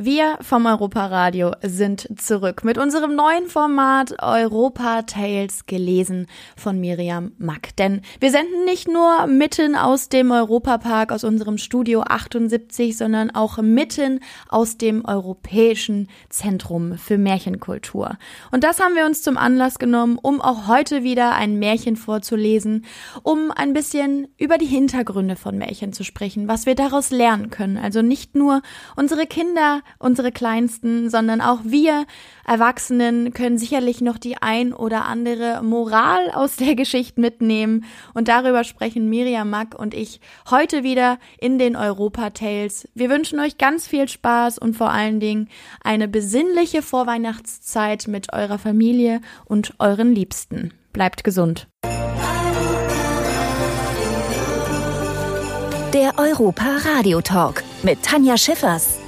Wir vom Europaradio sind zurück mit unserem neuen Format Europa Tales gelesen von Miriam Mack. Denn wir senden nicht nur mitten aus dem Europapark aus unserem Studio 78, sondern auch mitten aus dem Europäischen Zentrum für Märchenkultur. Und das haben wir uns zum Anlass genommen, um auch heute wieder ein Märchen vorzulesen, um ein bisschen über die Hintergründe von Märchen zu sprechen, was wir daraus lernen können. Also nicht nur unsere Kinder unsere Kleinsten, sondern auch wir Erwachsenen können sicherlich noch die ein oder andere Moral aus der Geschichte mitnehmen. Und darüber sprechen Miriam Mack und ich heute wieder in den Europa Tales. Wir wünschen euch ganz viel Spaß und vor allen Dingen eine besinnliche Vorweihnachtszeit mit eurer Familie und euren Liebsten. Bleibt gesund. Der Europa Radio Talk mit Tanja Schiffers.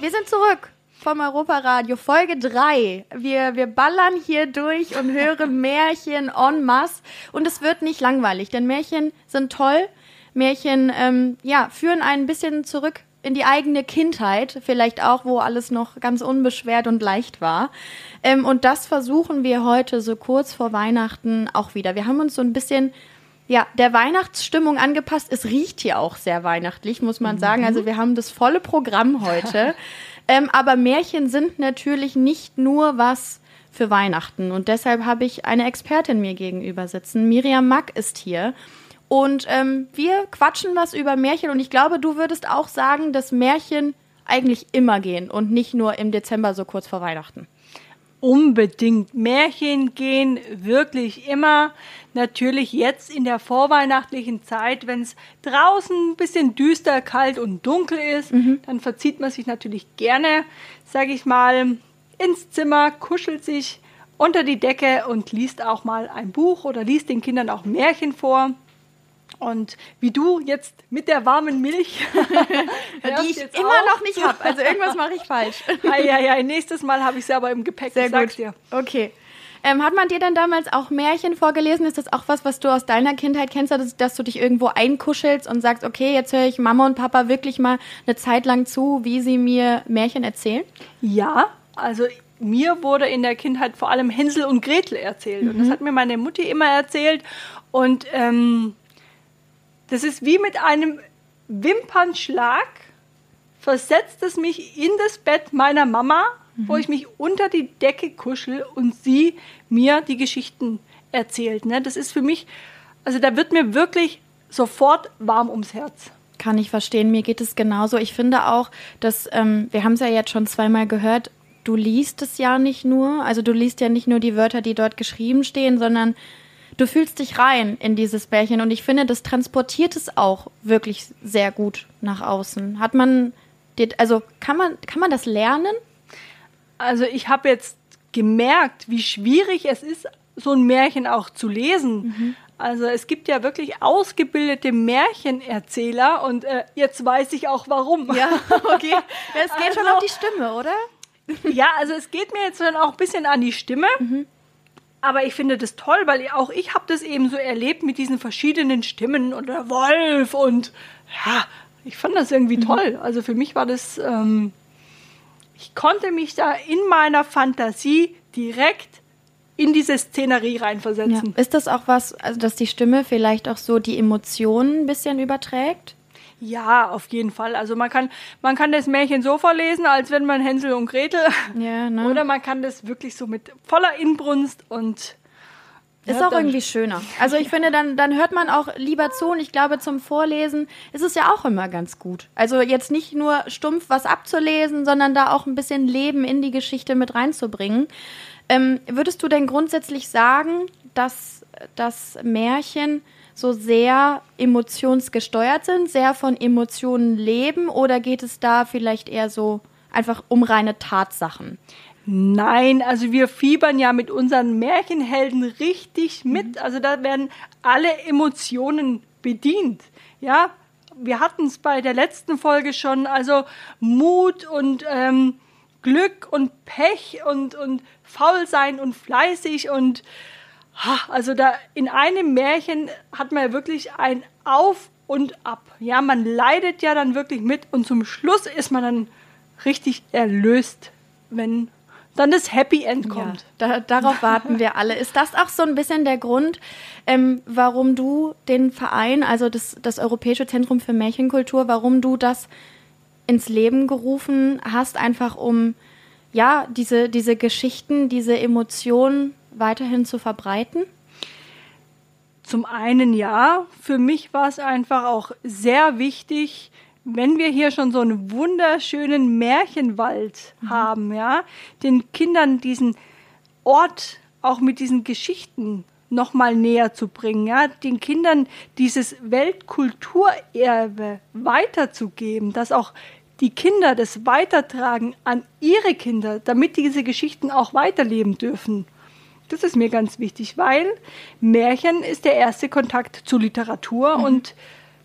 Wir sind zurück vom Europaradio, Folge 3. Wir, wir ballern hier durch und hören Märchen en masse. Und es wird nicht langweilig, denn Märchen sind toll. Märchen, ähm, ja, führen ein bisschen zurück in die eigene Kindheit, vielleicht auch, wo alles noch ganz unbeschwert und leicht war. Ähm, und das versuchen wir heute so kurz vor Weihnachten auch wieder. Wir haben uns so ein bisschen ja, der Weihnachtsstimmung angepasst. Es riecht hier auch sehr weihnachtlich, muss man sagen. Also mhm. wir haben das volle Programm heute. ähm, aber Märchen sind natürlich nicht nur was für Weihnachten. Und deshalb habe ich eine Expertin mir gegenüber sitzen. Miriam Mack ist hier. Und ähm, wir quatschen was über Märchen. Und ich glaube, du würdest auch sagen, dass Märchen eigentlich immer gehen und nicht nur im Dezember so kurz vor Weihnachten. Unbedingt. Märchen gehen wirklich immer. Natürlich jetzt in der vorweihnachtlichen Zeit, wenn es draußen ein bisschen düster, kalt und dunkel ist, mhm. dann verzieht man sich natürlich gerne, sage ich mal, ins Zimmer, kuschelt sich unter die Decke und liest auch mal ein Buch oder liest den Kindern auch Märchen vor. Und wie du jetzt mit der warmen Milch, die ich immer auf. noch nicht habe. Also irgendwas mache ich falsch. ja, ja, nächstes Mal habe ich sie aber im Gepäck. Sehr gut. Dir. Okay. Ähm, hat man dir denn damals auch Märchen vorgelesen? Ist das auch was, was du aus deiner Kindheit kennst, dass, dass du dich irgendwo einkuschelst und sagst, okay, jetzt höre ich Mama und Papa wirklich mal eine Zeit lang zu, wie sie mir Märchen erzählen? Ja, also mir wurde in der Kindheit vor allem Hänsel und Gretel erzählt. Mhm. Und das mhm. hat mir meine Mutti immer erzählt. Und ähm, das ist wie mit einem Wimpernschlag, versetzt es mich in das Bett meiner Mama, mhm. wo ich mich unter die Decke kuschel und sie mir die Geschichten erzählt. Ne? Das ist für mich, also da wird mir wirklich sofort warm ums Herz. Kann ich verstehen, mir geht es genauso. Ich finde auch, dass, ähm, wir haben es ja jetzt schon zweimal gehört, du liest es ja nicht nur, also du liest ja nicht nur die Wörter, die dort geschrieben stehen, sondern du fühlst dich rein in dieses Bärchen und ich finde, das transportiert es auch wirklich sehr gut nach außen. Hat man, also kann man, kann man das lernen? Also ich habe jetzt gemerkt, wie schwierig es ist, so ein Märchen auch zu lesen. Mhm. Also es gibt ja wirklich ausgebildete Märchenerzähler und äh, jetzt weiß ich auch warum. Ja, okay. Es geht also, schon auf die Stimme, oder? Ja, also es geht mir jetzt dann auch ein bisschen an die Stimme. Mhm. Aber ich finde das toll, weil auch ich habe das eben so erlebt mit diesen verschiedenen Stimmen und der Wolf und ja, ich fand das irgendwie mhm. toll. Also für mich war das, ähm, ich konnte mich da in meiner Fantasie direkt in diese Szenerie reinversetzen. Ja. Ist das auch was, also dass die Stimme vielleicht auch so die Emotionen ein bisschen überträgt? Ja, auf jeden Fall. Also man kann, man kann das Märchen so vorlesen, als wenn man Hänsel und Gretel. Ja, ne? Oder man kann das wirklich so mit voller Inbrunst und ist auch irgendwie schöner. Also ich finde, dann, dann hört man auch lieber zu und ich glaube, zum Vorlesen ist es ja auch immer ganz gut. Also jetzt nicht nur stumpf was abzulesen, sondern da auch ein bisschen Leben in die Geschichte mit reinzubringen. Ähm, würdest du denn grundsätzlich sagen, dass das Märchen so sehr emotionsgesteuert sind, sehr von Emotionen leben oder geht es da vielleicht eher so einfach um reine Tatsachen? Nein, also wir fiebern ja mit unseren Märchenhelden richtig mit. Mhm. Also da werden alle Emotionen bedient. Ja, wir hatten es bei der letzten Folge schon. Also Mut und ähm, Glück und Pech und, und faul sein und fleißig und also da in einem Märchen hat man ja wirklich ein Auf und ab. Ja, man leidet ja dann wirklich mit und zum Schluss ist man dann richtig erlöst, wenn dann das Happy End kommt. Ja, da, darauf warten wir alle. Ist das auch so ein bisschen der Grund, ähm, warum du den Verein, also das, das Europäische Zentrum für Märchenkultur, warum du das ins Leben gerufen hast, einfach um ja diese, diese Geschichten, diese Emotionen weiterhin zu verbreiten? Zum einen ja, für mich war es einfach auch sehr wichtig, wenn wir hier schon so einen wunderschönen Märchenwald mhm. haben, ja, den Kindern diesen Ort auch mit diesen Geschichten noch mal näher zu bringen, ja, den Kindern dieses Weltkulturerbe weiterzugeben, dass auch die Kinder das weitertragen an ihre Kinder, damit diese Geschichten auch weiterleben dürfen. Das ist mir ganz wichtig, weil Märchen ist der erste Kontakt zu Literatur mhm. und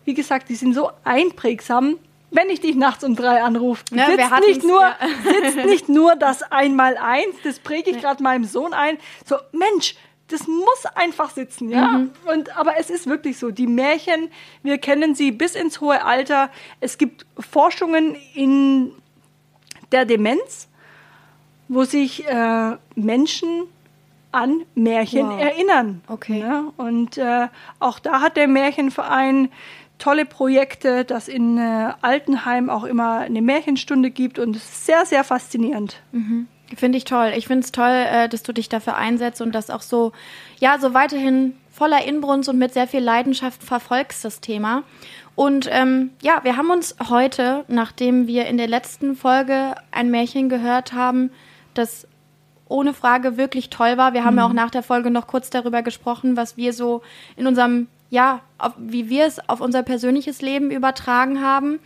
wie gesagt, die sind so einprägsam. Wenn ich dich nachts um drei anrufe, ja, sitzt, nicht nur, ja. sitzt nicht nur das Einmaleins, das präge ich gerade meinem Sohn ein. So, Mensch, das muss einfach sitzen, ja. Mhm. Und, aber es ist wirklich so. Die Märchen, wir kennen sie bis ins hohe Alter. Es gibt Forschungen in der Demenz, wo sich äh, Menschen an Märchen wow. erinnern. Okay. Ja? Und äh, auch da hat der Märchenverein tolle Projekte, dass in äh, Altenheim auch immer eine Märchenstunde gibt und es ist sehr, sehr faszinierend. Mhm. Finde ich toll. Ich finde es toll, äh, dass du dich dafür einsetzt und das auch so, ja, so weiterhin voller Inbrunst und mit sehr viel Leidenschaft verfolgst, das Thema. Und ähm, ja, wir haben uns heute, nachdem wir in der letzten Folge ein Märchen gehört haben, das ohne Frage wirklich toll war. Wir haben mhm. ja auch nach der Folge noch kurz darüber gesprochen, was wir so in unserem, ja, auf, wie wir es auf unser persönliches Leben übertragen haben.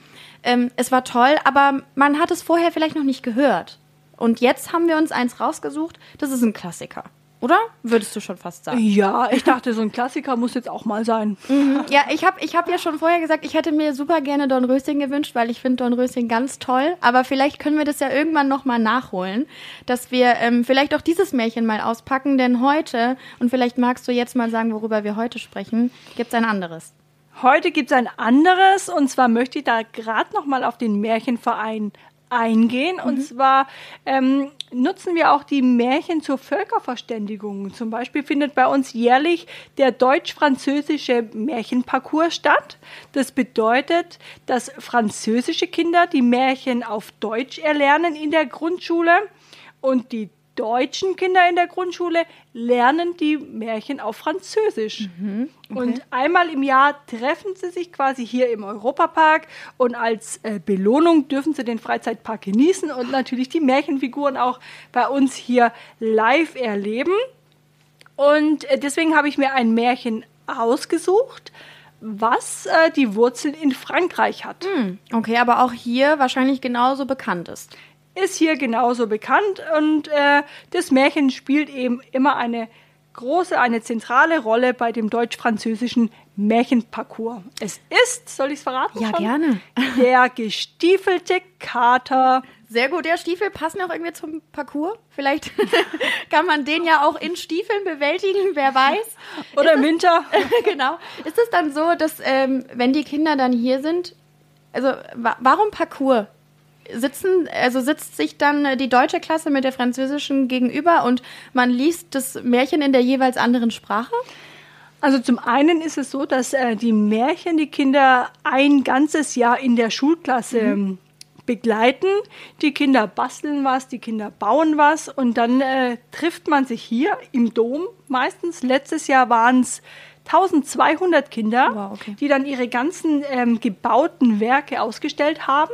Ähm, es war toll, aber man hat es vorher vielleicht noch nicht gehört. Und jetzt haben wir uns eins rausgesucht, das ist ein Klassiker. Oder? Würdest du schon fast sagen. Ja, ich dachte, so ein Klassiker muss jetzt auch mal sein. Mhm. Ja, ich habe ich hab ja schon vorher gesagt, ich hätte mir super gerne Don Röschen gewünscht, weil ich finde Don Röschen ganz toll. Aber vielleicht können wir das ja irgendwann nochmal nachholen, dass wir ähm, vielleicht auch dieses Märchen mal auspacken. Denn heute, und vielleicht magst du jetzt mal sagen, worüber wir heute sprechen, gibt es ein anderes. Heute gibt es ein anderes und zwar möchte ich da gerade nochmal auf den Märchenverein eingehen. Mhm. Und zwar ähm, nutzen wir auch die Märchen zur Völkerverständigung. Zum Beispiel findet bei uns jährlich der deutsch-französische Märchenparcours statt. Das bedeutet, dass französische Kinder die Märchen auf Deutsch erlernen in der Grundschule und die deutschen Kinder in der Grundschule lernen die Märchen auf Französisch. Mhm, okay. Und einmal im Jahr treffen sie sich quasi hier im Europapark und als äh, Belohnung dürfen sie den Freizeitpark genießen und natürlich die Märchenfiguren auch bei uns hier live erleben. Und äh, deswegen habe ich mir ein Märchen ausgesucht was äh, die Wurzeln in Frankreich hat. Hm, okay, aber auch hier wahrscheinlich genauso bekannt ist ist hier genauso bekannt und äh, das Märchen spielt eben immer eine große, eine zentrale Rolle bei dem deutsch-französischen Märchenparcours. Es ist, soll ich es verraten? Ja, schon? gerne. Der gestiefelte Kater. Sehr gut, der Stiefel passen auch irgendwie zum Parcours. Vielleicht kann man den ja auch in Stiefeln bewältigen, wer weiß. Oder im Winter. genau. Ist es dann so, dass ähm, wenn die Kinder dann hier sind, also wa warum Parcours? Sitzen, also sitzt sich dann die deutsche Klasse mit der französischen gegenüber und man liest das Märchen in der jeweils anderen Sprache? Also zum einen ist es so, dass äh, die Märchen die Kinder ein ganzes Jahr in der Schulklasse mhm. Ähm, begleiten. Die Kinder basteln was, die Kinder bauen was und dann äh, trifft man sich hier im Dom. Meistens letztes Jahr waren es 1200 Kinder, wow, okay. die dann ihre ganzen ähm, gebauten Werke ausgestellt haben.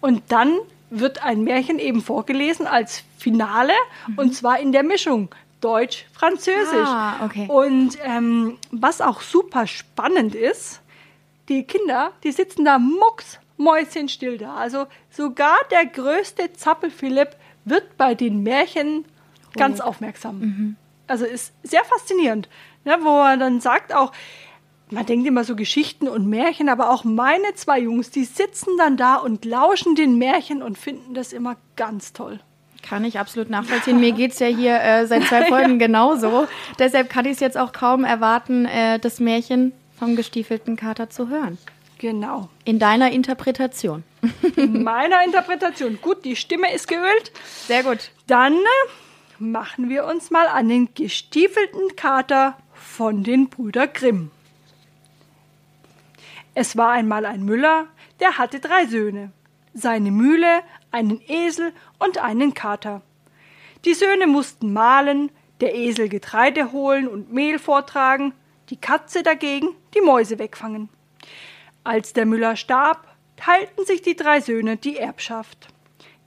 Und dann wird ein Märchen eben vorgelesen als Finale mhm. und zwar in der Mischung Deutsch-Französisch. Ah, okay. Und ähm, was auch super spannend ist, die Kinder, die sitzen da mucks, mäuschenstill da. Also sogar der größte Zappelphilipp wird bei den Märchen oh. ganz aufmerksam. Mhm. Also ist sehr faszinierend, ne, wo er dann sagt auch, man denkt immer so Geschichten und Märchen, aber auch meine zwei Jungs, die sitzen dann da und lauschen den Märchen und finden das immer ganz toll. Kann ich absolut nachvollziehen. Mir geht es ja hier äh, seit zwei Folgen genauso. Deshalb kann ich es jetzt auch kaum erwarten, äh, das Märchen vom gestiefelten Kater zu hören. Genau. In deiner Interpretation. In meiner Interpretation. Gut, die Stimme ist geölt. Sehr gut. Dann äh, machen wir uns mal an den gestiefelten Kater von den Brüder Grimm. Es war einmal ein Müller, der hatte drei Söhne. Seine Mühle, einen Esel und einen Kater. Die Söhne mussten mahlen, der Esel Getreide holen und Mehl vortragen, die Katze dagegen die Mäuse wegfangen. Als der Müller starb, teilten sich die drei Söhne die Erbschaft.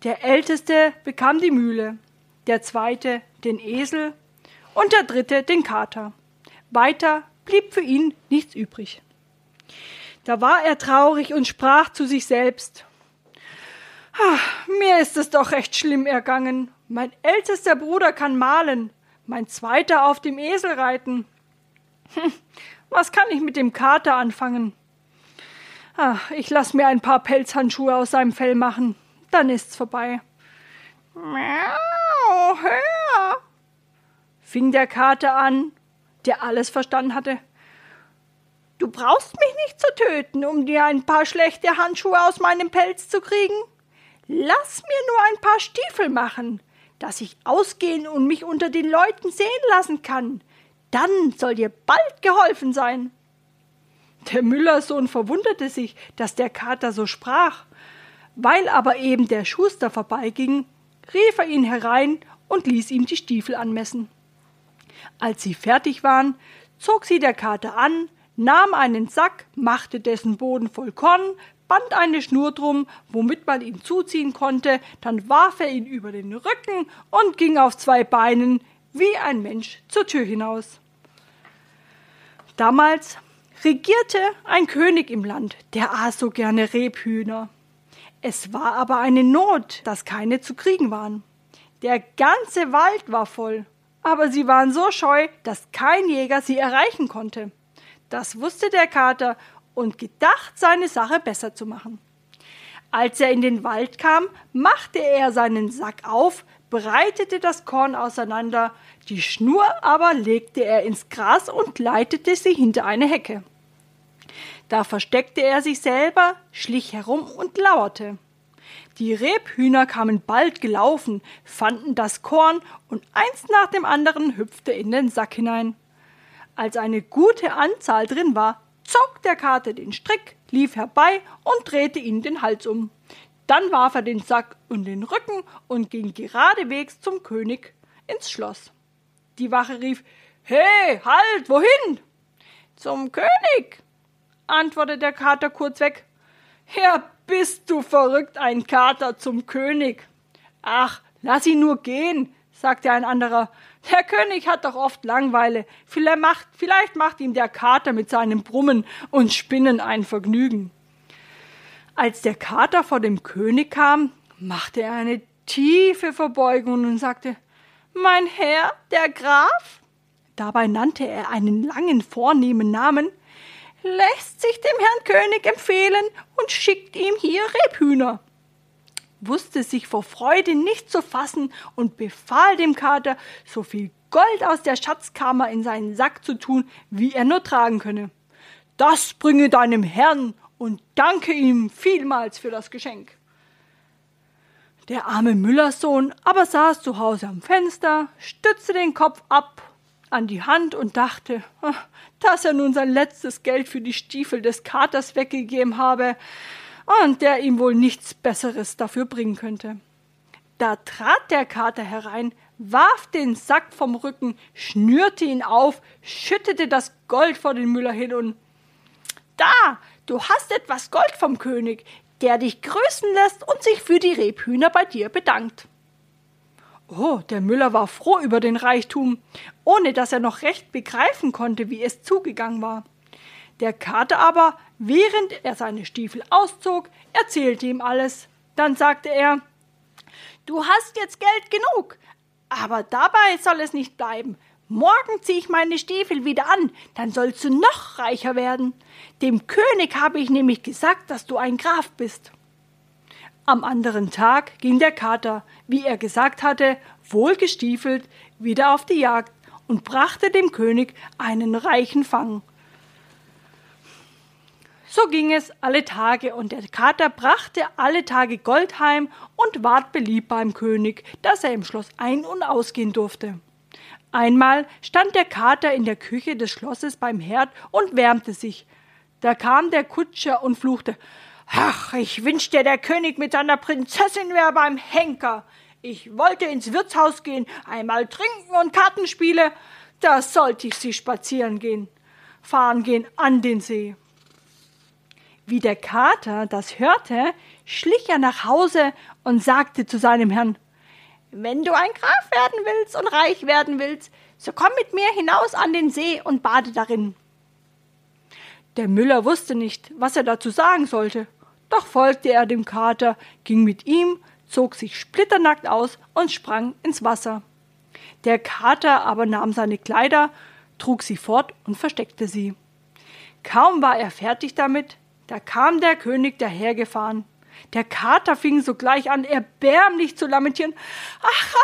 Der älteste bekam die Mühle, der zweite den Esel und der dritte den Kater. Weiter blieb für ihn nichts übrig. Da war er traurig und sprach zu sich selbst Ach, mir ist es doch recht schlimm ergangen. Mein ältester Bruder kann malen, mein zweiter auf dem Esel reiten. Hm, was kann ich mit dem Kater anfangen? Ach, ich lass mir ein paar Pelzhandschuhe aus seinem Fell machen, dann ist's vorbei. Miau, hör! fing der Kater an, der alles verstanden hatte. Du brauchst mich nicht zu töten, um dir ein paar schlechte Handschuhe aus meinem Pelz zu kriegen. Lass mir nur ein paar Stiefel machen, dass ich ausgehen und mich unter den Leuten sehen lassen kann. Dann soll dir bald geholfen sein. Der Müllersohn verwunderte sich, dass der Kater so sprach. Weil aber eben der Schuster vorbeiging, rief er ihn herein und ließ ihm die Stiefel anmessen. Als sie fertig waren, zog sie der Kater an, nahm einen Sack, machte dessen Boden voll Korn, band eine Schnur drum, womit man ihn zuziehen konnte, dann warf er ihn über den Rücken und ging auf zwei Beinen wie ein Mensch zur Tür hinaus. Damals regierte ein König im Land, der aß so gerne Rebhühner. Es war aber eine Not, dass keine zu kriegen waren. Der ganze Wald war voll, aber sie waren so scheu, dass kein Jäger sie erreichen konnte. Das wusste der Kater und gedacht, seine Sache besser zu machen. Als er in den Wald kam, machte er seinen Sack auf, breitete das Korn auseinander, die Schnur aber legte er ins Gras und leitete sie hinter eine Hecke. Da versteckte er sich selber, schlich herum und lauerte. Die Rebhühner kamen bald gelaufen, fanden das Korn und eins nach dem anderen hüpfte in den Sack hinein. Als eine gute Anzahl drin war, zog der Kater den Strick, lief herbei und drehte ihn den Hals um. Dann warf er den Sack um den Rücken und ging geradewegs zum König ins Schloss. Die Wache rief He, halt, wohin? Zum König, antwortete der Kater kurzweg. Ja, bist du verrückt, ein Kater zum König. Ach, lass ihn nur gehen, sagte ein anderer. Der König hat doch oft Langweile. Vielleicht macht, vielleicht macht ihm der Kater mit seinem Brummen und Spinnen ein Vergnügen. Als der Kater vor dem König kam, machte er eine tiefe Verbeugung und sagte Mein Herr, der Graf? Dabei nannte er einen langen, vornehmen Namen, lässt sich dem Herrn König empfehlen und schickt ihm hier Rebhühner wusste sich vor Freude nicht zu fassen und befahl dem Kater, so viel Gold aus der Schatzkammer in seinen Sack zu tun, wie er nur tragen könne. Das bringe deinem Herrn und danke ihm vielmals für das Geschenk. Der arme Müllerssohn aber saß zu Hause am Fenster, stützte den Kopf ab an die Hand und dachte, ah, dass er nun sein letztes Geld für die Stiefel des Katers weggegeben habe, und der ihm wohl nichts Besseres dafür bringen könnte. Da trat der Kater herein, warf den Sack vom Rücken, schnürte ihn auf, schüttete das Gold vor den Müller hin und Da, du hast etwas Gold vom König, der dich grüßen lässt und sich für die Rebhühner bei dir bedankt. Oh, der Müller war froh über den Reichtum, ohne dass er noch recht begreifen konnte, wie es zugegangen war. Der Kater aber, während er seine Stiefel auszog, erzählte ihm alles. Dann sagte er Du hast jetzt Geld genug, aber dabei soll es nicht bleiben. Morgen ziehe ich meine Stiefel wieder an, dann sollst du noch reicher werden. Dem König habe ich nämlich gesagt, dass du ein Graf bist. Am anderen Tag ging der Kater, wie er gesagt hatte, wohlgestiefelt, wieder auf die Jagd und brachte dem König einen reichen Fang. So ging es alle Tage, und der Kater brachte alle Tage Gold heim und ward beliebt beim König, dass er im Schloss ein- und ausgehen durfte. Einmal stand der Kater in der Küche des Schlosses beim Herd und wärmte sich. Da kam der Kutscher und fluchte Ach, ich wünschte, der König mit seiner Prinzessin wäre beim Henker. Ich wollte ins Wirtshaus gehen, einmal trinken und Kartenspiele. Da sollte ich sie spazieren gehen, fahren gehen an den See. Wie der Kater das hörte, schlich er nach Hause und sagte zu seinem Herrn Wenn du ein Graf werden willst und reich werden willst, so komm mit mir hinaus an den See und bade darin. Der Müller wusste nicht, was er dazu sagen sollte, doch folgte er dem Kater, ging mit ihm, zog sich splitternackt aus und sprang ins Wasser. Der Kater aber nahm seine Kleider, trug sie fort und versteckte sie. Kaum war er fertig damit, da kam der König dahergefahren. Der Kater fing sogleich an, erbärmlich zu lamentieren. Ach,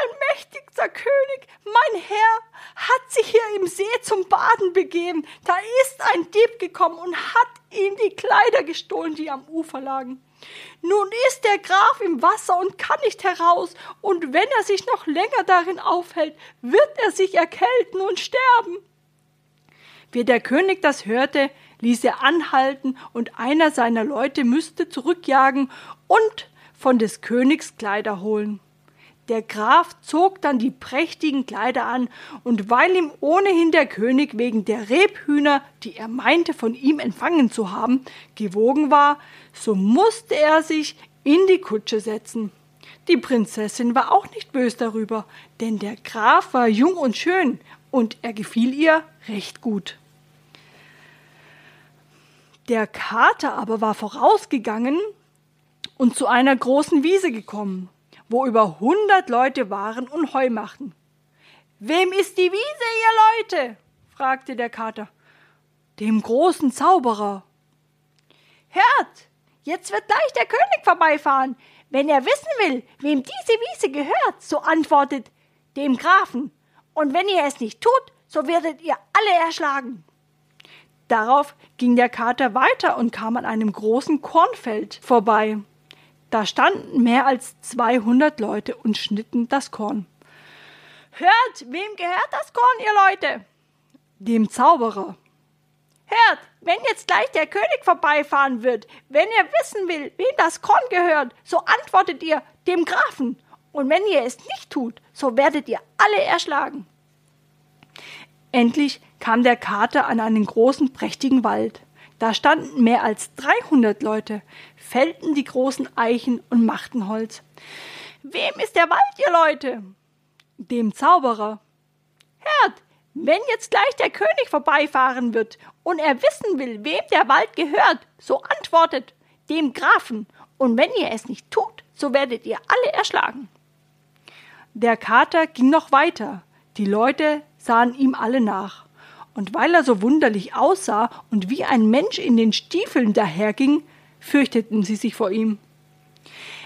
allmächtigster König, mein Herr hat sich hier im See zum Baden begeben. Da ist ein Dieb gekommen und hat ihm die Kleider gestohlen, die am Ufer lagen. Nun ist der Graf im Wasser und kann nicht heraus, und wenn er sich noch länger darin aufhält, wird er sich erkälten und sterben. Wie der König das hörte, ließ er anhalten, und einer seiner Leute müsste zurückjagen und von des Königs Kleider holen. Der Graf zog dann die prächtigen Kleider an, und weil ihm ohnehin der König wegen der Rebhühner, die er meinte von ihm empfangen zu haben, gewogen war, so musste er sich in die Kutsche setzen. Die Prinzessin war auch nicht bös darüber, denn der Graf war jung und schön, und er gefiel ihr recht gut. Der Kater aber war vorausgegangen und zu einer großen Wiese gekommen, wo über hundert Leute waren und Heu machten. Wem ist die Wiese, ihr Leute? fragte der Kater. Dem großen Zauberer. Hört, jetzt wird gleich der König vorbeifahren. Wenn er wissen will, wem diese Wiese gehört, so antwortet dem Grafen. Und wenn ihr es nicht tut, so werdet ihr alle erschlagen. Darauf ging der Kater weiter und kam an einem großen Kornfeld vorbei. Da standen mehr als zweihundert Leute und schnitten das Korn. Hört, wem gehört das Korn, ihr Leute? Dem Zauberer. Hört, wenn jetzt gleich der König vorbeifahren wird, wenn er wissen will, wem das Korn gehört, so antwortet ihr dem Grafen. Und wenn ihr es nicht tut, so werdet ihr alle erschlagen. Endlich kam der Kater an einen großen, prächtigen Wald. Da standen mehr als dreihundert Leute, fällten die großen Eichen und machten Holz. Wem ist der Wald, ihr Leute? Dem Zauberer. Hört, wenn jetzt gleich der König vorbeifahren wird und er wissen will, wem der Wald gehört, so antwortet dem Grafen, und wenn ihr es nicht tut, so werdet ihr alle erschlagen. Der Kater ging noch weiter, die Leute sahen ihm alle nach. Und weil er so wunderlich aussah und wie ein Mensch in den Stiefeln daherging, fürchteten sie sich vor ihm.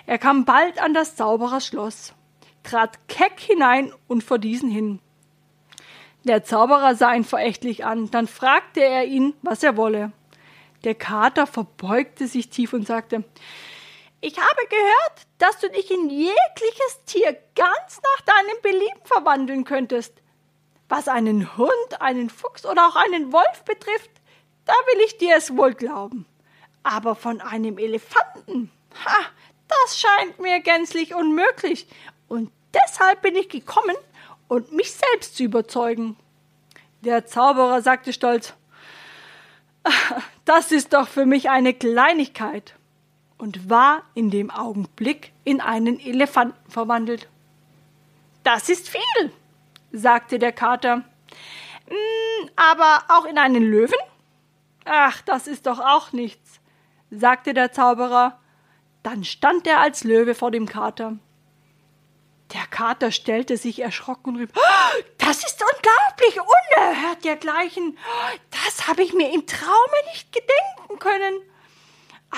Er kam bald an das Zaubererschloss, trat keck hinein und vor diesen hin. Der Zauberer sah ihn verächtlich an, dann fragte er ihn, was er wolle. Der Kater verbeugte sich tief und sagte Ich habe gehört, dass du dich in jegliches Tier ganz nach deinem Belieben verwandeln könntest. Was einen Hund, einen Fuchs oder auch einen Wolf betrifft, da will ich dir es wohl glauben. Aber von einem Elefanten, ha, das scheint mir gänzlich unmöglich. Und deshalb bin ich gekommen, und mich selbst zu überzeugen. Der Zauberer sagte stolz, das ist doch für mich eine Kleinigkeit und war in dem Augenblick in einen Elefanten verwandelt. Das ist viel, sagte der Kater. Mm, aber auch in einen Löwen? Ach, das ist doch auch nichts, sagte der Zauberer. Dann stand er als Löwe vor dem Kater. Der Kater stellte sich erschrocken und rief, oh, das ist unglaublich, unerhört dergleichen. Das habe ich mir im Traume nicht gedenken können.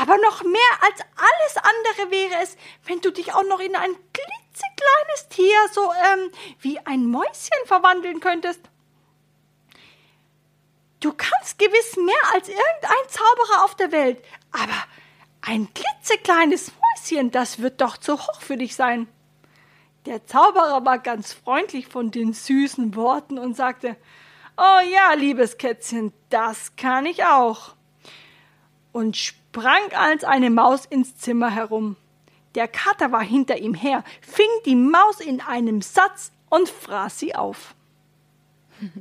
Aber noch mehr als alles andere wäre es, wenn du dich auch noch in ein klitzekleines Tier, so ähm, wie ein Mäuschen verwandeln könntest. du kannst gewiss mehr als irgendein Zauberer auf der Welt, aber ein klitzekleines Mäuschen, das wird doch zu hoch für dich sein. Der Zauberer war ganz freundlich von den süßen Worten und sagte, Oh ja, liebes Kätzchen, das kann ich auch. Und sprang als eine Maus ins Zimmer herum. Der Kater war hinter ihm her, fing die Maus in einem Satz und fraß sie auf.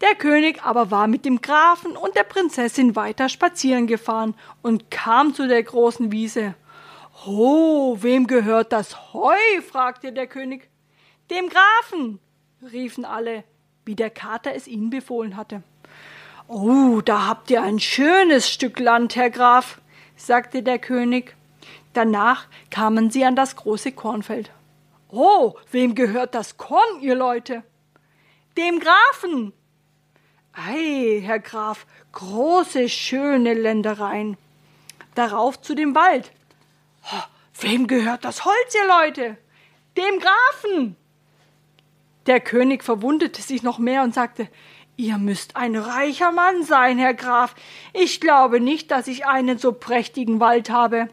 Der König aber war mit dem Grafen und der Prinzessin weiter spazieren gefahren und kam zu der großen Wiese. Oh, wem gehört das Heu? fragte der König. Dem Grafen, riefen alle, wie der Kater es ihnen befohlen hatte. Oh, da habt ihr ein schönes Stück Land, Herr Graf, sagte der König. Danach kamen sie an das große Kornfeld. Oh, wem gehört das Korn, ihr Leute? Dem Grafen. Ei, Herr Graf, große, schöne Ländereien. Darauf zu dem Wald. Oh, wem gehört das Holz, ihr Leute? Dem Grafen. Der König verwundete sich noch mehr und sagte, Ihr müsst ein reicher Mann sein, Herr Graf. Ich glaube nicht, dass ich einen so prächtigen Wald habe.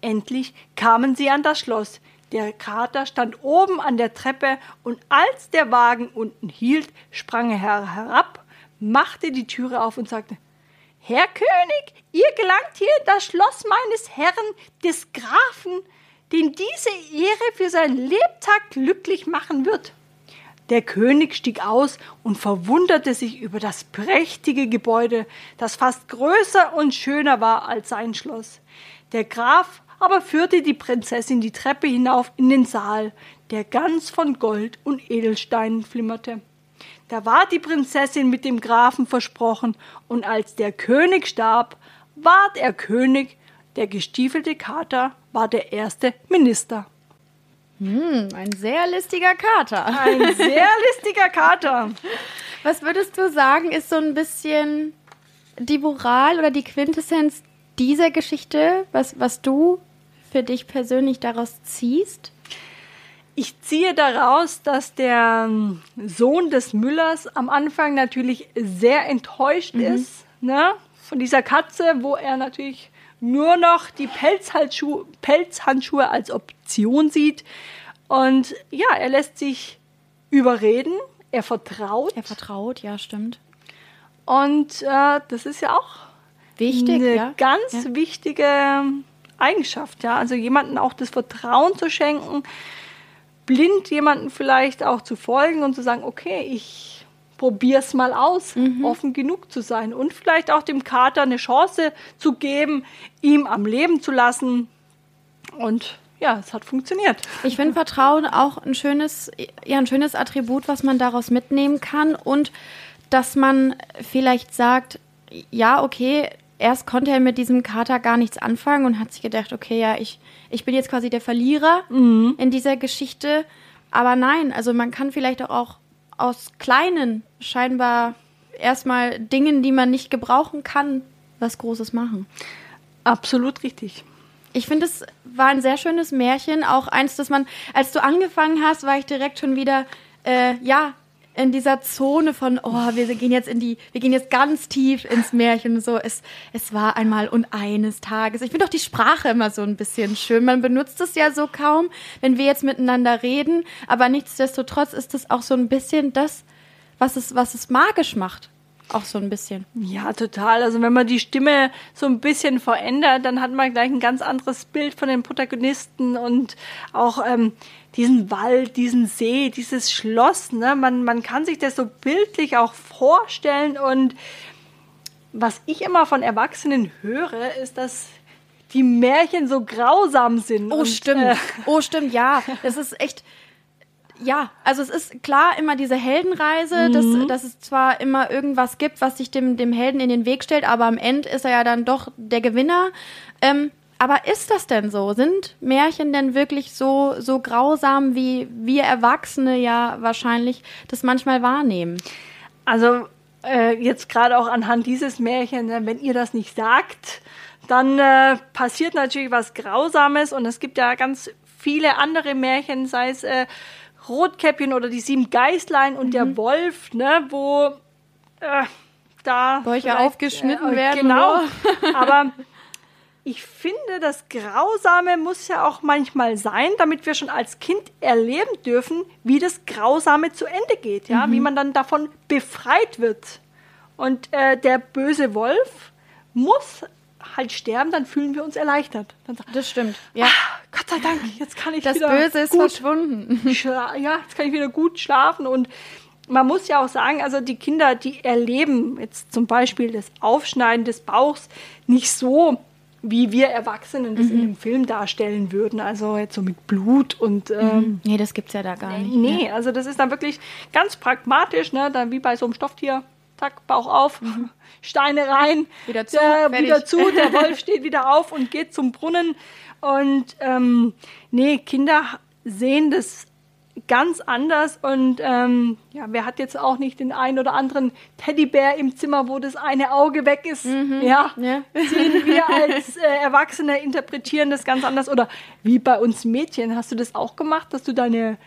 Endlich kamen sie an das Schloss. Der Kater stand oben an der Treppe, und als der Wagen unten hielt, sprang er herab, machte die Türe auf und sagte Herr König, ihr gelangt hier in das Schloss meines Herrn, des Grafen, den diese Ehre für seinen Lebtag glücklich machen wird. Der König stieg aus und verwunderte sich über das prächtige Gebäude, das fast größer und schöner war als sein Schloss. Der Graf aber führte die Prinzessin die Treppe hinauf in den Saal, der ganz von Gold und Edelsteinen flimmerte. Da war die Prinzessin mit dem Grafen versprochen, und als der König starb, ward er König, der gestiefelte Kater war der erste Minister. Hm, ein sehr listiger Kater. Ein sehr listiger Kater. Was würdest du sagen, ist so ein bisschen die Moral oder die Quintessenz dieser Geschichte, was, was du für dich persönlich daraus ziehst? Ich ziehe daraus, dass der ähm, Sohn des Müllers am Anfang natürlich sehr enttäuscht mhm. ist ne, von dieser Katze, wo er natürlich nur noch die Pelzhandschuhe, Pelzhandschuhe als Option sieht. Und ja, er lässt sich überreden, er vertraut. Er vertraut, ja, stimmt. Und äh, das ist ja auch Wichtig, eine ja. ganz ja. wichtige Eigenschaft, ja. Also jemanden auch das Vertrauen zu schenken, blind jemanden vielleicht auch zu folgen und zu sagen, okay, ich probier's mal aus, mhm. offen genug zu sein und vielleicht auch dem Kater eine Chance zu geben, ihm am Leben zu lassen. Und ja, es hat funktioniert. Ich finde Vertrauen auch ein schönes, ja, ein schönes Attribut, was man daraus mitnehmen kann und dass man vielleicht sagt, ja, okay, erst konnte er mit diesem Kater gar nichts anfangen und hat sich gedacht, okay, ja, ich, ich bin jetzt quasi der Verlierer mhm. in dieser Geschichte. Aber nein, also man kann vielleicht auch aus kleinen, scheinbar erstmal Dingen, die man nicht gebrauchen kann, was Großes machen. Absolut richtig. Ich finde, es war ein sehr schönes Märchen, auch eins, das man, als du angefangen hast, war ich direkt schon wieder, äh, ja, in dieser Zone von, oh, wir gehen jetzt in die, wir gehen jetzt ganz tief ins Märchen. So, es, es war einmal und eines Tages. Ich finde auch die Sprache immer so ein bisschen schön. Man benutzt es ja so kaum, wenn wir jetzt miteinander reden, aber nichtsdestotrotz ist es auch so ein bisschen das, was es, was es magisch macht. Auch so ein bisschen. Ja, total. Also wenn man die Stimme so ein bisschen verändert, dann hat man gleich ein ganz anderes Bild von den Protagonisten und auch ähm, diesen Wald, diesen See, dieses Schloss. Ne? Man, man kann sich das so bildlich auch vorstellen. Und was ich immer von Erwachsenen höre, ist, dass die Märchen so grausam sind. Oh, und, stimmt. Äh, oh, stimmt, ja. Das ist echt ja, also es ist klar immer diese Heldenreise, mhm. dass, dass es zwar immer irgendwas gibt, was sich dem, dem Helden in den Weg stellt, aber am Ende ist er ja dann doch der Gewinner. Ähm, aber ist das denn so? Sind Märchen denn wirklich so, so grausam, wie wir Erwachsene ja wahrscheinlich das manchmal wahrnehmen? Also äh, jetzt gerade auch anhand dieses Märchens, ne, wenn ihr das nicht sagt, dann äh, passiert natürlich was Grausames und es gibt ja ganz viele andere Märchen, sei es äh, Rotkäppchen oder die sieben Geißlein und mhm. der Wolf, ne, wo äh, da. Bäuche aufgeschnitten äh, werden. Genau. Aber ich finde, das Grausame muss ja auch manchmal sein, damit wir schon als Kind erleben dürfen, wie das Grausame zu Ende geht, ja, Mhm. wie man dann davon befreit wird. Und äh, der böse Wolf muss halt sterben, dann fühlen wir uns erleichtert. Sagen, Das stimmt. Ja. ah, Gott sei Dank, jetzt kann ich Das wieder Böse ist gut verschwunden. ja, jetzt kann ich wieder gut schlafen und man muss ja auch sagen, also die Kinder, die erleben jetzt zum Beispiel das Aufschneiden des Bauchs nicht so, wie wir Erwachsenen das Mhm. in einem Film darstellen würden, also jetzt so mit Blut und ähm, Nee, das gibt's ja da gar nicht. nee, also das ist dann wirklich ganz pragmatisch, ne, dann wie bei so einem Stofftier, zack, Bauch auf, Steine rein, Mhm. Wieder zu, der, wieder zu, der Wolf steht wieder auf und geht zum Brunnen und ähm, nee, Kinder sehen das ganz anders und ähm, ja, wer hat jetzt auch nicht den einen oder anderen Teddybär im Zimmer, wo das eine Auge weg ist, ja, Ja. sehen wir als äh, Erwachsene interpretieren das ganz anders oder wie bei uns Mädchen, hast du das auch gemacht, dass du deine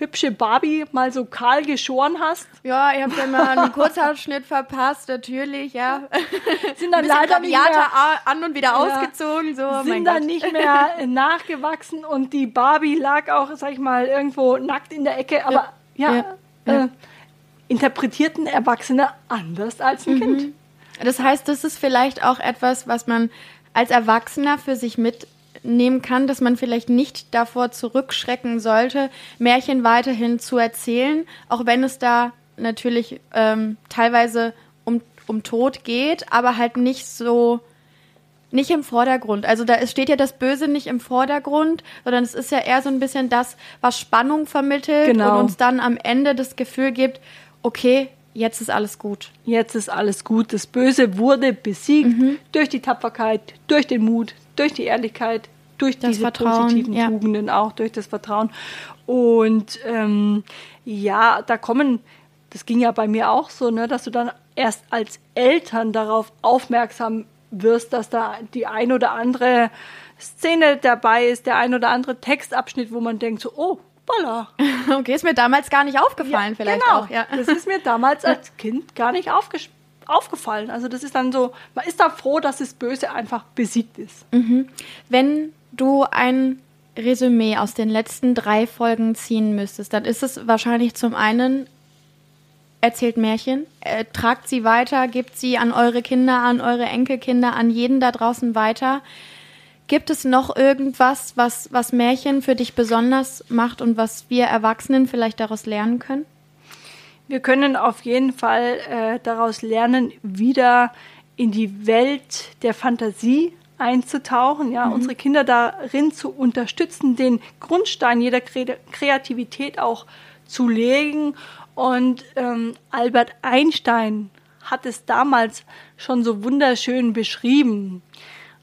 hübsche Barbie mal so kahl geschoren hast? Ja, ihr habt ja mal einen Kurzhaarschnitt verpasst, natürlich, ja. Sind dann leider nicht mehr, an und wieder Ja. ausgezogen, so, oh sind dann Gott. nicht mehr äh, nachgewachsen und die Barbie lag auch, sag ich mal, irgendwo nackt in der Ecke, aber ja, Ja, ja. Äh, interpretierten Erwachsene anders als Mhm. ein Kind. Das heißt, das ist vielleicht auch etwas, was man als Erwachsener für sich mitnehmen kann, dass man vielleicht nicht davor zurückschrecken sollte, Märchen weiterhin zu erzählen, auch wenn es da natürlich ähm, teilweise um, um Tod geht, aber halt nicht so, nicht im Vordergrund. Also da steht ja das Böse nicht im Vordergrund, sondern es ist ja eher so ein bisschen das, was Spannung vermittelt Genau. und uns dann am Ende das Gefühl gibt, okay, jetzt ist alles gut. Jetzt ist alles gut. Das Böse wurde besiegt Mhm. durch die Tapferkeit, durch den Mut, durch die Ehrlichkeit, durch Das diese Vertrauen, positiven ja. Tugenden auch, durch das Vertrauen. Und ähm, ja, da kommen, das ging ja bei mir auch so, ne, dass du dann erst als Eltern darauf aufmerksam wirst, dass da die ein oder andere Szene dabei ist, der ein oder andere Textabschnitt, wo man denkt so, oh, voila. Okay, ist mir damals gar nicht aufgefallen, vielleicht genau. auch, ja. Das ist mir damals als Kind gar nicht aufges- aufgefallen. Also das ist dann so, man ist da froh, dass das Böse einfach besiegt ist. Wenn du ein Resümee aus den letzten drei Folgen ziehen müsstest, dann ist es wahrscheinlich zum einen erzählt Märchen, äh, tragt sie weiter, gibt sie an eure Kinder, an eure Enkelkinder, an jeden da draußen weiter. Gibt es noch irgendwas, was, was Märchen für dich besonders macht und was wir Erwachsenen vielleicht daraus lernen können? Wir können auf jeden Fall äh, daraus lernen, wieder in die Welt der Fantasie einzutauchen, ja, unsere Kinder darin zu unterstützen, den Grundstein jeder Kre Kreativität auch zu legen. Und ähm, Albert Einstein hat es damals schon so wunderschön beschrieben.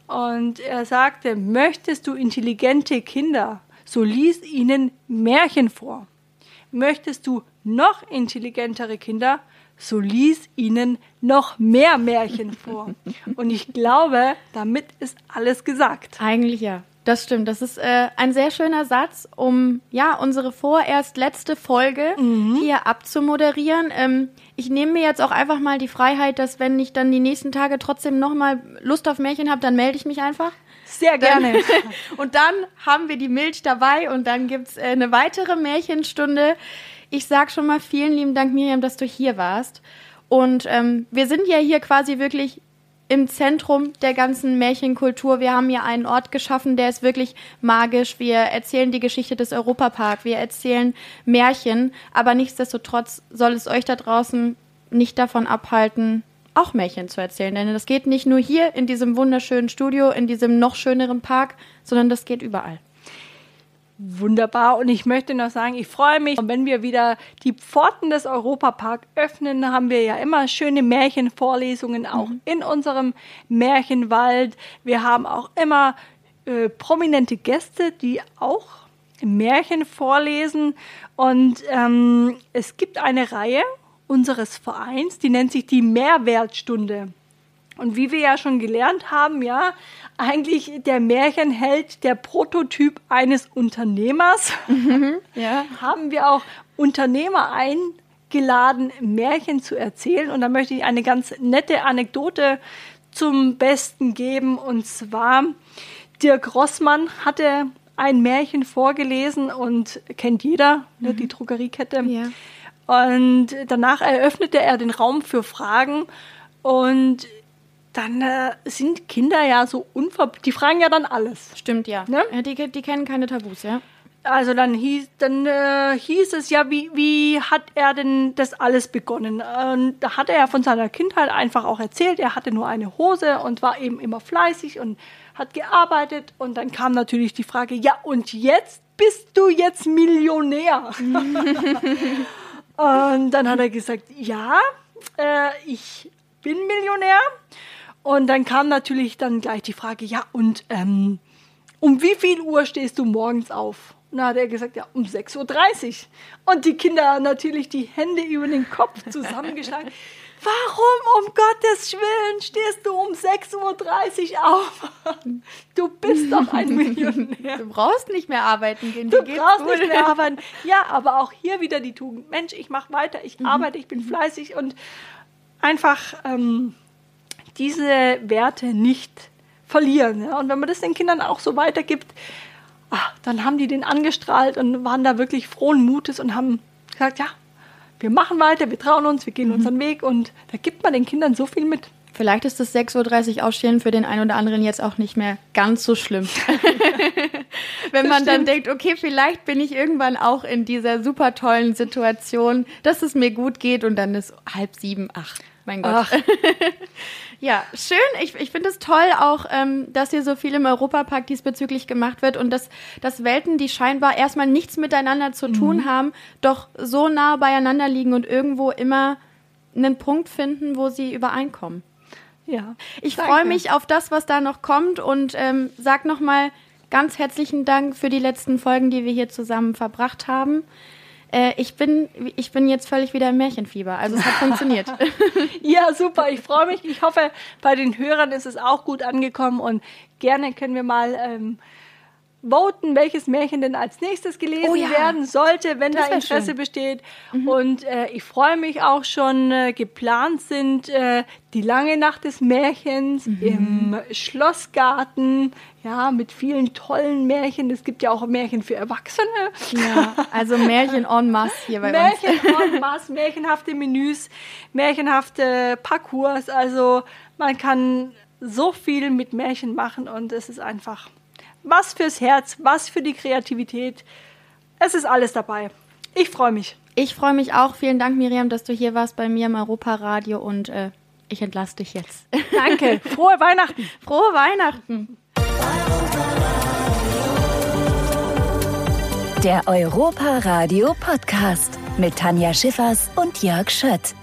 Und er sagte, möchtest du intelligente Kinder, so lies ihnen Märchen vor. Möchtest du noch intelligentere Kinder, so lies ihnen noch mehr Märchen vor. Und ich glaube, damit ist alles gesagt. Eigentlich ja. Das stimmt. Das ist äh, ein sehr schöner Satz, um ja unsere vorerst letzte Folge hier abzumoderieren. Ähm, ich nehme mir jetzt auch einfach mal die Freiheit, dass wenn ich dann die nächsten Tage trotzdem noch mal Lust auf Märchen habe, dann melde ich mich einfach. Sehr gerne. und dann haben wir die Milch dabei und dann gibt's äh, eine weitere Märchenstunde. Ich sag schon mal vielen lieben Dank, Miriam, dass du hier warst. Und ähm, wir sind ja hier quasi wirklich im Zentrum der ganzen Märchenkultur. Wir haben hier einen Ort geschaffen, der ist wirklich magisch. Wir erzählen die Geschichte des Europapark, wir erzählen Märchen, aber nichtsdestotrotz soll es euch da draußen nicht davon abhalten, auch Märchen zu erzählen. Denn das geht nicht nur hier in diesem wunderschönen Studio, in diesem noch schöneren Park, sondern das geht überall. Wunderbar. Und ich möchte noch sagen, ich freue mich, wenn wir wieder die Pforten des Europapark öffnen, haben wir ja immer schöne Märchenvorlesungen auch in unserem Märchenwald. Wir haben auch immer äh, prominente Gäste, die auch Märchen vorlesen. Und ähm, es gibt eine Reihe unseres Vereins, die nennt sich die Mehrwertstunde. Und wie wir ja schon gelernt haben, ja, eigentlich der Märchenheld, der Prototyp eines Unternehmers, Ja. haben wir auch Unternehmer geladen, Märchen zu erzählen. Und da möchte ich eine ganz nette Anekdote zum Besten geben. Und zwar, Dirk Rossmann hatte ein Märchen vorgelesen und kennt jeder, ne, die Drogeriekette. Ja. Und danach eröffnete er den Raum für Fragen und dann äh, sind Kinder ja so unver... Die fragen ja dann alles. Stimmt, ja. Ne? ja die, die kennen keine Tabus, ja. Also dann hieß, dann, äh, hieß es ja, wie, wie hat er denn das alles begonnen? Und da hat er ja von seiner Kindheit einfach auch erzählt, er hatte nur eine Hose und war eben immer fleißig und hat gearbeitet. Und dann kam natürlich die Frage, ja und jetzt bist du jetzt Millionär? und dann hat er gesagt, ja, äh, ich bin Millionär. Und dann kam natürlich dann gleich die Frage, ja und ähm, um wie viel Uhr stehst du morgens auf? Und dann hat er gesagt, ja, um 6.30 Uhr. Und die Kinder haben natürlich die Hände über den Kopf zusammengeschlagen. Warum um Gottes Willen stehst du um 6.30 Uhr auf? Du bist doch ein Millionär. Du brauchst nicht mehr arbeiten gehen. Du brauchst gut. nicht mehr arbeiten. Ja, aber auch hier wieder die Tugend. Mensch, ich mache weiter, ich arbeite, ich bin fleißig und einfach ähm, diese Werte nicht verlieren. Ja? Und wenn man das den Kindern auch so weitergibt, ach, dann haben die den angestrahlt und waren da wirklich frohen Mutes und haben gesagt, ja, wir machen weiter, wir trauen uns, wir gehen unseren Weg und da gibt man den Kindern so viel mit. Vielleicht ist das 6.30 Uhr Aufstehen für den einen oder anderen jetzt auch nicht mehr ganz so schlimm. Wenn man dann denkt, okay, vielleicht bin ich irgendwann auch in dieser super tollen Situation, dass es mir gut geht und dann ist halb sieben, ach, mein Gott. Ach. Ja, schön. Ich, ich finde es toll auch, ähm, dass hier so viel im Europapark diesbezüglich gemacht wird und dass, dass Welten, die scheinbar erstmal nichts miteinander zu tun haben, doch so nah beieinander liegen und irgendwo immer einen Punkt finden, wo sie übereinkommen. Ja. Ich freue mich auf das, was da noch kommt und ähm, sag nochmal ganz herzlichen Dank für die letzten Folgen, die wir hier zusammen verbracht haben. Äh, ich, bin, ich bin jetzt völlig wieder im Märchenfieber. Also es hat funktioniert. Ja, super. Ich freue mich. Ich hoffe, bei den Hörern ist es auch gut angekommen und gerne können wir mal ähm, voten, welches Märchen denn als nächstes gelesen Oh ja. werden sollte, wenn Das da Interesse schön. besteht. Und äh, ich freue mich auch schon, äh, geplant sind äh, die lange Nacht des Märchens im Schlossgarten, ja, mit vielen tollen Märchen. Es gibt ja auch Märchen für Erwachsene. ja, also Märchen en masse hier bei uns. Märchen en masse, märchenhafte Menüs, märchenhafte Parcours. Also man kann so viel mit Märchen machen und es ist einfach was fürs Herz, was für die Kreativität. Es ist alles dabei. Ich freue mich. Ich freue mich auch. Vielen Dank, Miriam, dass du hier warst bei mir im Europaradio und äh, ich entlasse dich jetzt. Danke. Frohe Weihnachten. Frohe Weihnachten. Der Europa Radio Podcast mit Tanja Schiffers und Jörg Schött.